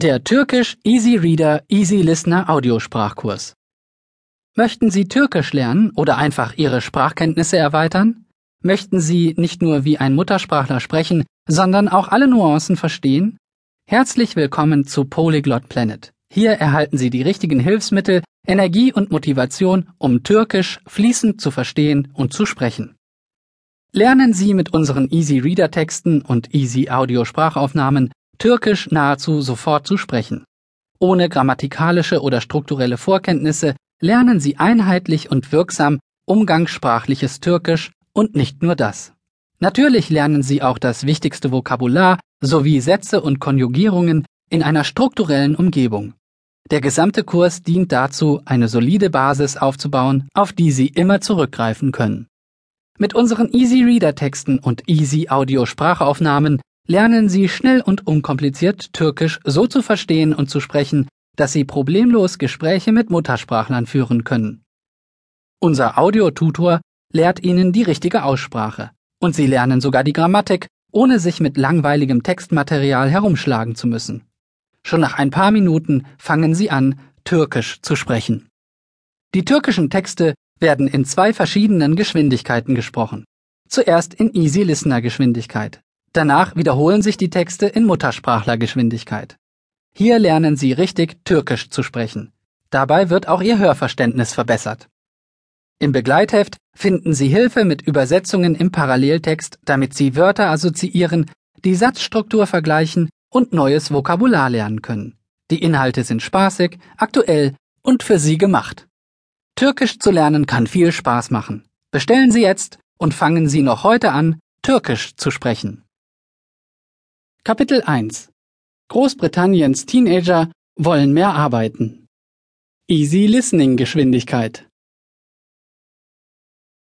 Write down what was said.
Der Türkisch Easy Reader Easy Listener Audiosprachkurs. Möchten Sie Türkisch lernen oder einfach Ihre Sprachkenntnisse erweitern? Möchten Sie nicht nur wie ein Muttersprachler sprechen, sondern auch alle Nuancen verstehen? Herzlich willkommen zu Polyglot Planet. Hier erhalten Sie die richtigen Hilfsmittel, Energie und Motivation, um Türkisch fließend zu verstehen und zu sprechen. Lernen Sie mit unseren Easy Reader Texten und Easy Audio Sprachaufnahmen Türkisch nahezu sofort zu sprechen. Ohne grammatikalische oder strukturelle Vorkenntnisse lernen Sie einheitlich und wirksam umgangssprachliches Türkisch und nicht nur das. Natürlich lernen Sie auch das wichtigste Vokabular sowie Sätze und Konjugierungen in einer strukturellen Umgebung. Der gesamte Kurs dient dazu, eine solide Basis aufzubauen, auf die Sie immer zurückgreifen können. Mit unseren Easy Reader Texten und Easy Audio Sprachaufnahmen lernen Sie schnell und unkompliziert Türkisch so zu verstehen und zu sprechen, dass Sie problemlos Gespräche mit Muttersprachlern führen können. Unser Audiotutor lehrt Ihnen die richtige Aussprache und Sie lernen sogar die Grammatik, ohne sich mit langweiligem Textmaterial herumschlagen zu müssen. Schon nach ein paar Minuten fangen Sie an, Türkisch zu sprechen. Die türkischen Texte werden in zwei verschiedenen Geschwindigkeiten gesprochen. Zuerst in Easy Listener Geschwindigkeit. Danach wiederholen sich die Texte in Muttersprachlergeschwindigkeit. Hier lernen Sie richtig Türkisch zu sprechen. Dabei wird auch Ihr Hörverständnis verbessert. Im Begleitheft finden Sie Hilfe mit Übersetzungen im Paralleltext, damit Sie Wörter assoziieren, die Satzstruktur vergleichen und neues Vokabular lernen können. Die Inhalte sind spaßig, aktuell und für Sie gemacht. Türkisch zu lernen kann viel Spaß machen. Bestellen Sie jetzt und fangen Sie noch heute an, Türkisch zu sprechen. Kapitel 1 Großbritanniens Teenager wollen mehr arbeiten. Easy Listening Geschwindigkeit